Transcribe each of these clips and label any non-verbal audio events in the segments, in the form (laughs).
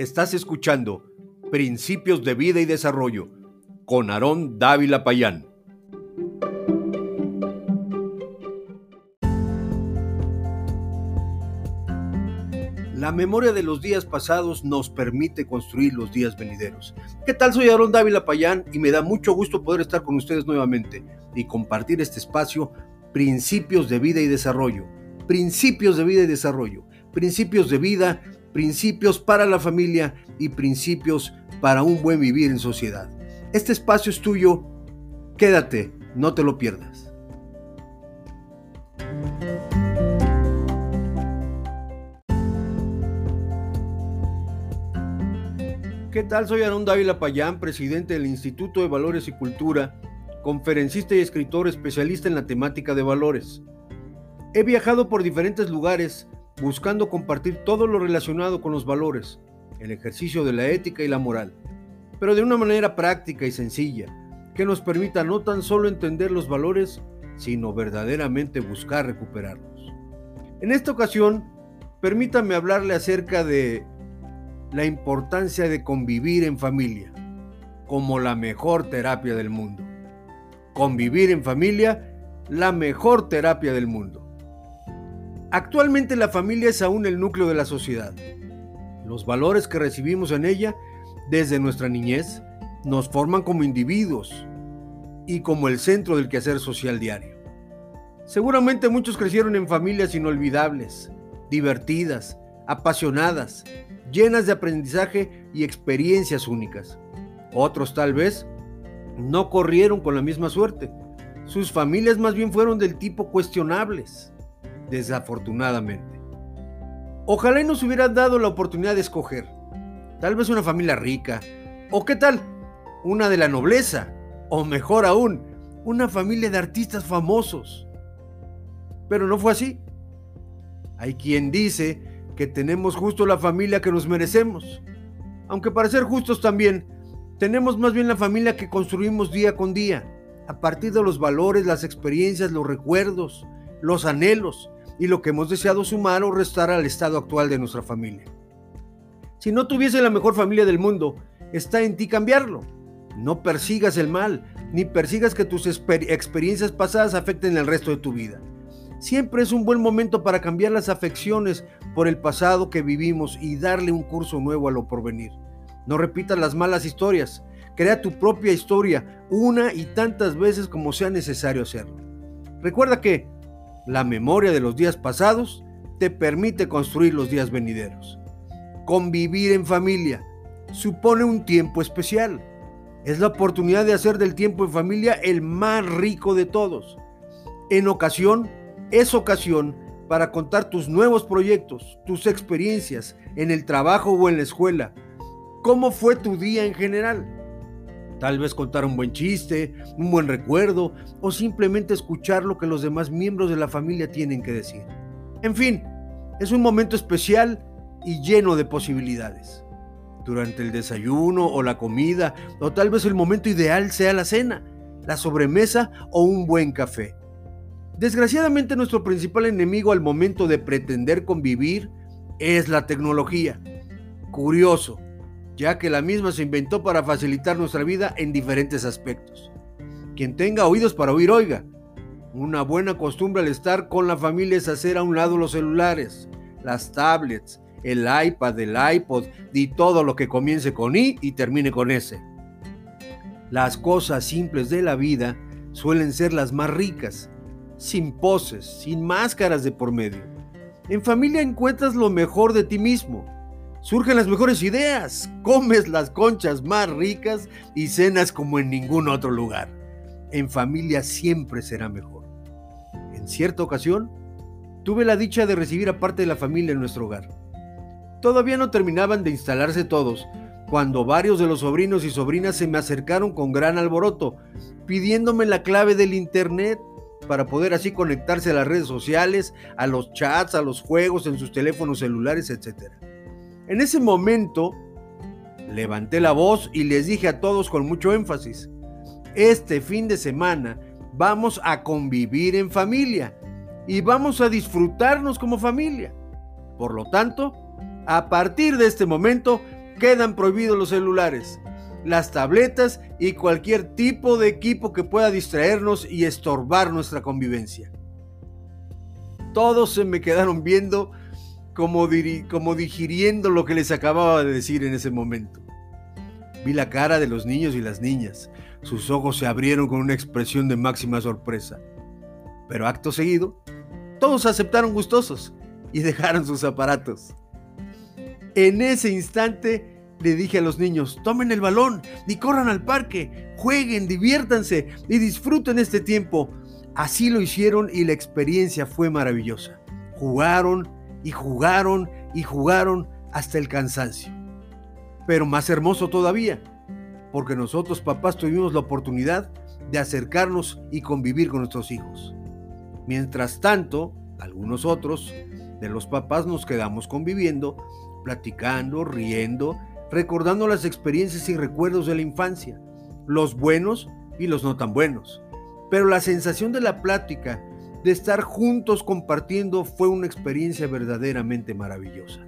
Estás escuchando Principios de Vida y Desarrollo con Aarón Dávila Payán. La memoria de los días pasados nos permite construir los días venideros. ¿Qué tal? Soy Aarón Dávila Payán y me da mucho gusto poder estar con ustedes nuevamente y compartir este espacio Principios de Vida y Desarrollo. Principios de Vida y Desarrollo. Principios de vida principios para la familia y principios para un buen vivir en sociedad. Este espacio es tuyo, quédate, no te lo pierdas. ¿Qué tal? Soy Aaron Dávila Payán, presidente del Instituto de Valores y Cultura, conferencista y escritor especialista en la temática de valores. He viajado por diferentes lugares buscando compartir todo lo relacionado con los valores, el ejercicio de la ética y la moral, pero de una manera práctica y sencilla, que nos permita no tan solo entender los valores, sino verdaderamente buscar recuperarlos. En esta ocasión, permítame hablarle acerca de la importancia de convivir en familia, como la mejor terapia del mundo. Convivir en familia, la mejor terapia del mundo. Actualmente la familia es aún el núcleo de la sociedad. Los valores que recibimos en ella desde nuestra niñez nos forman como individuos y como el centro del quehacer social diario. Seguramente muchos crecieron en familias inolvidables, divertidas, apasionadas, llenas de aprendizaje y experiencias únicas. Otros tal vez no corrieron con la misma suerte. Sus familias más bien fueron del tipo cuestionables desafortunadamente. Ojalá y nos hubieran dado la oportunidad de escoger. Tal vez una familia rica. O qué tal, una de la nobleza. O mejor aún, una familia de artistas famosos. Pero no fue así. Hay quien dice que tenemos justo la familia que nos merecemos. Aunque para ser justos también, tenemos más bien la familia que construimos día con día, a partir de los valores, las experiencias, los recuerdos, los anhelos y lo que hemos deseado sumar o restar al estado actual de nuestra familia. Si no tuviese la mejor familia del mundo, está en ti cambiarlo. No persigas el mal, ni persigas que tus experiencias pasadas afecten el resto de tu vida. Siempre es un buen momento para cambiar las afecciones por el pasado que vivimos y darle un curso nuevo a lo porvenir. No repitas las malas historias, crea tu propia historia una y tantas veces como sea necesario hacerlo. Recuerda que la memoria de los días pasados te permite construir los días venideros. Convivir en familia supone un tiempo especial. Es la oportunidad de hacer del tiempo en familia el más rico de todos. En ocasión, es ocasión para contar tus nuevos proyectos, tus experiencias en el trabajo o en la escuela. ¿Cómo fue tu día en general? Tal vez contar un buen chiste, un buen recuerdo o simplemente escuchar lo que los demás miembros de la familia tienen que decir. En fin, es un momento especial y lleno de posibilidades. Durante el desayuno o la comida, o tal vez el momento ideal sea la cena, la sobremesa o un buen café. Desgraciadamente nuestro principal enemigo al momento de pretender convivir es la tecnología. Curioso, ya que la misma se inventó para facilitar nuestra vida en diferentes aspectos. Quien tenga oídos para oír, oiga. Una buena costumbre al estar con la familia es hacer a un lado los celulares, las tablets, el iPad, el iPod y todo lo que comience con I y termine con S. Las cosas simples de la vida suelen ser las más ricas, sin poses, sin máscaras de por medio. En familia encuentras lo mejor de ti mismo, surgen las mejores ideas, comes las conchas más ricas y cenas como en ningún otro lugar. En familia siempre será mejor. En cierta ocasión, tuve la dicha de recibir a parte de la familia en nuestro hogar. Todavía no terminaban de instalarse todos, cuando varios de los sobrinos y sobrinas se me acercaron con gran alboroto, pidiéndome la clave del internet para poder así conectarse a las redes sociales, a los chats, a los juegos en sus teléfonos celulares, etc. En ese momento, levanté la voz y les dije a todos con mucho énfasis, este fin de semana vamos a convivir en familia y vamos a disfrutarnos como familia. Por lo tanto, a partir de este momento, quedan prohibidos los celulares, las tabletas y cualquier tipo de equipo que pueda distraernos y estorbar nuestra convivencia. Todos se me quedaron viendo como, digiriendo lo que les acababa de decir en ese momento. Vi la cara de los niños y las niñas. Sus ojos se abrieron con una expresión de máxima sorpresa. Pero acto seguido, todos aceptaron gustosos y (laughs) dejaron sus aparatos. En ese instante le dije a los niños, tomen el balón y corran al parque, jueguen, diviértanse y disfruten este tiempo. Así lo hicieron y la experiencia fue maravillosa. Jugaron y jugaron y jugaron hasta el cansancio. Pero más hermoso todavía, porque nosotros papás tuvimos la oportunidad de acercarnos y convivir con nuestros hijos. Mientras tanto, algunos otros de los papás nos quedamos conviviendo, platicando, riendo, recordando las experiencias y recuerdos de la infancia, los buenos y los no tan buenos. Pero la sensación de la plática, de estar juntos compartiendo, fue una experiencia verdaderamente maravillosa.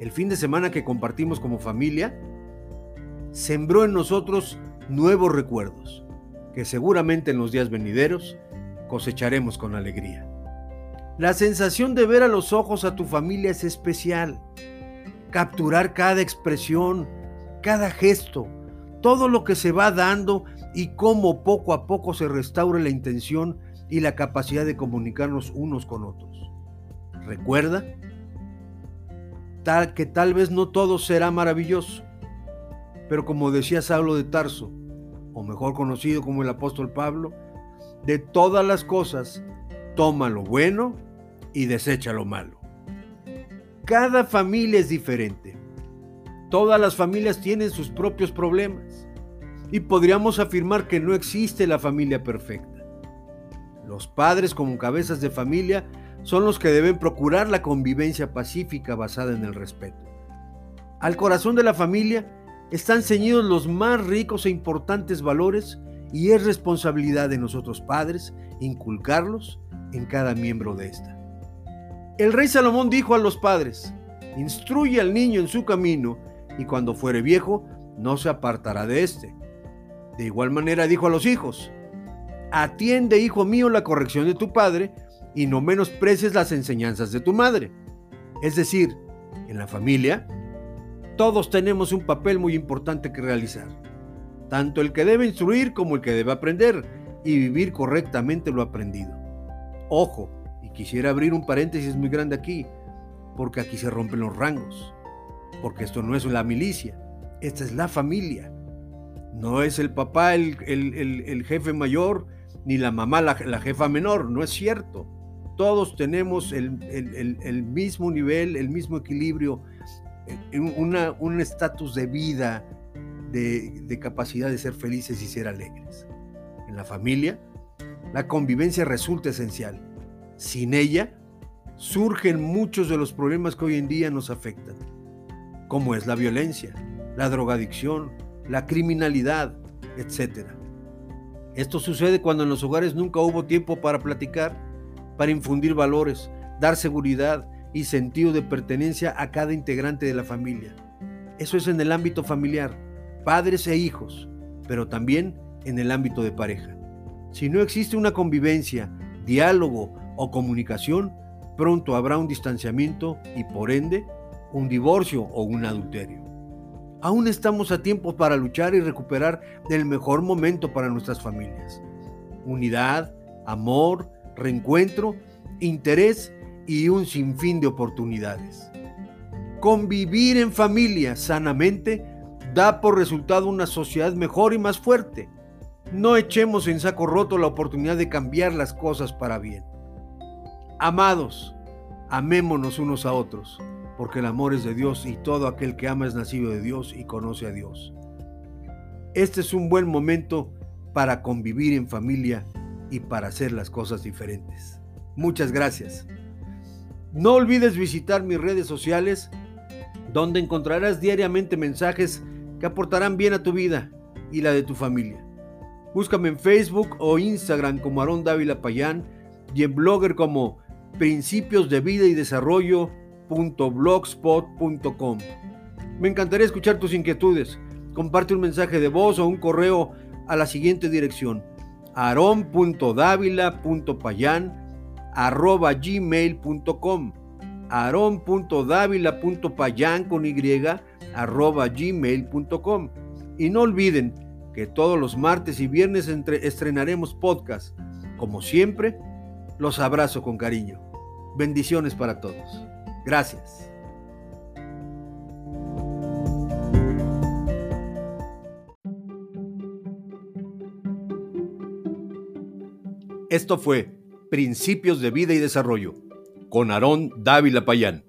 El fin de semana que compartimos como familia sembró en nosotros nuevos recuerdos, que seguramente en los días venideros cosecharemos con alegría. La sensación de ver a los ojos a tu familia es especial. Capturar cada expresión, cada gesto, todo lo que se va dando y cómo poco a poco se restaura la intención y la capacidad de comunicarnos unos con otros. Recuerda tal que tal vez no todo será maravilloso, pero como decía Saulo de Tarso, o mejor conocido como el apóstol Pablo, de todas las cosas, toma lo bueno y desecha lo malo. Cada familia es diferente. Todas las familias tienen sus propios problemas. Y podríamos afirmar que no existe la familia perfecta. Los padres como cabezas de familia son los que deben procurar la convivencia pacífica basada en el respeto. Al corazón de la familia están ceñidos los más ricos e importantes valores y es responsabilidad de nosotros padres inculcarlos en cada miembro de esta. El rey Salomón dijo a los padres, instruye al niño en su camino y cuando fuere viejo no se apartará de éste. De igual manera dijo a los hijos, atiende hijo mío la corrección de tu padre y no menosprecies las enseñanzas de tu madre. Es decir, en la familia, todos tenemos un papel muy importante que realizar tanto el que debe instruir como el que debe aprender y vivir correctamente lo aprendido. Ojo, y quisiera abrir un paréntesis muy grande aquí, porque aquí se rompen los rangos, porque esto no es la milicia, esta es la familia. No es el papá el, jefe mayor, ni la mamá la, jefa menor, no es cierto. Todos tenemos el, mismo nivel, el mismo equilibrio, eh, un estatus de vida, de, capacidad de ser felices y ser alegres. En la familia, la convivencia resulta esencial. Sin ella, surgen muchos de los problemas que hoy en día nos afectan, como es la violencia, la drogadicción, la criminalidad, etc. Esto sucede cuando en los hogares nunca hubo tiempo para platicar, para infundir valores, dar seguridad y sentido de pertenencia a cada integrante de la familia. Eso es en el ámbito familiar padres e hijos, pero también en el ámbito de pareja. Si no existe una convivencia, diálogo o comunicación, pronto habrá un distanciamiento y por ende un divorcio o un adulterio. Aún estamos a tiempo para luchar y recuperar el mejor momento para nuestras familias. Unidad, amor, reencuentro, interés y un sinfín de oportunidades. Convivir en familia sanamente da por resultado una sociedad mejor y más fuerte. No echemos en saco roto la oportunidad de cambiar las cosas para bien. Amados, amémonos unos a otros, porque el amor es de Dios y todo aquel que ama es nacido de Dios y conoce a Dios. Este es un buen momento para convivir en familia y para hacer las cosas diferentes. Muchas gracias. No olvides visitar mis redes sociales donde encontrarás diariamente mensajes que aportarán bien a tu vida y la de tu familia. Búscame en Facebook o Instagram como Aarón Dávila Payán y en Blogger como Principios de Vida y Desarrollo.blogspot.com. Me encantaría escuchar tus inquietudes. Comparte un mensaje de voz o un correo a la siguiente dirección aron.davila.payan.gmail.com aron.davila.payan con y arroba gmail.com y no olviden que todos los martes y viernes estrenaremos podcast. Como siempre, los abrazo con cariño. Bendiciones para todos. Gracias. Esto fue Principios de Vida y Desarrollo con Aarón Dávila Payán.